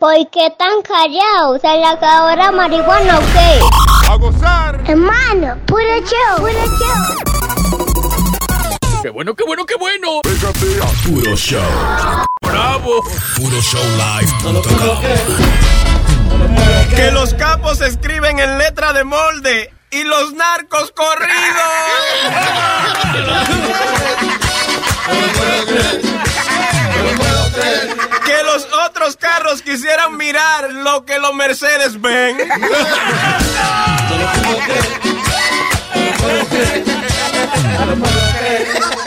¿Por qué tan callados? ¿Se le acabó la marihuana o qué? ¡A gozar! Hermano, puro show, puro show. ¡Qué bueno, qué bueno, qué bueno! Puro show. ¡Bravo! PuroShowLive.com. Que los capos escriben en letra de molde y los narcos corridos. los otros carros quisieran mirar lo que los Mercedes ven.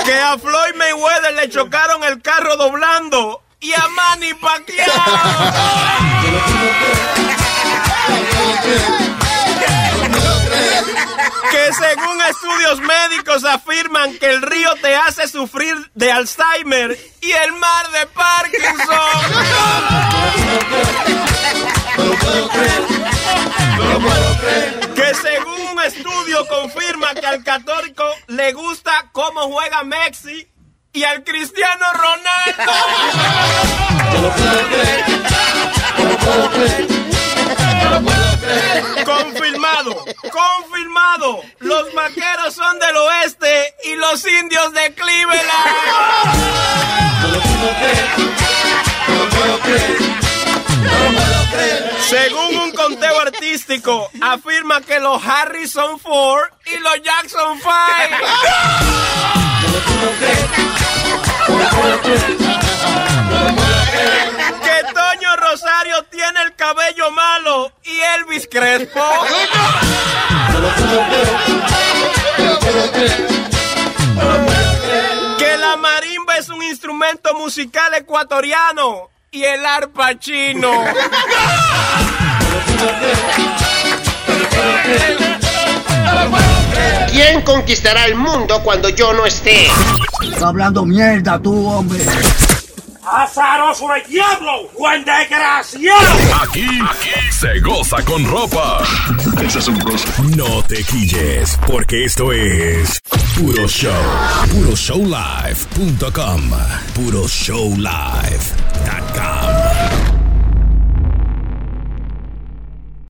Que a Floyd Mayweather le chocaron el carro doblando y a Manny Pacquiao. Que según estudios médicos afirman que el río te hace sufrir de Alzheimer y el mar de Parkinson. Estudio confirma que al católico le gusta cómo juega Messi y al cristiano Ronaldo. Confirmado, confirmado. Los vaqueros son del oeste y los indios de Cleveland. Según un conteo artístico, afirma que los Harrison Ford y los Jackson Five. Que Toño Rosario tiene el cabello malo y Elvis Crespo. Que la marimba es un instrumento musical ecuatoriano y el arpa chino. ¿Quién conquistará el mundo cuando yo no esté? Está hablando mierda tú, hombre. ¡Azaroso el diablo! ¡Buen desgraciado! Aquí, aquí se goza con ropa. No te quilles, porque esto es Puro Show. PuroShowLive.com. PuroShowLive.com.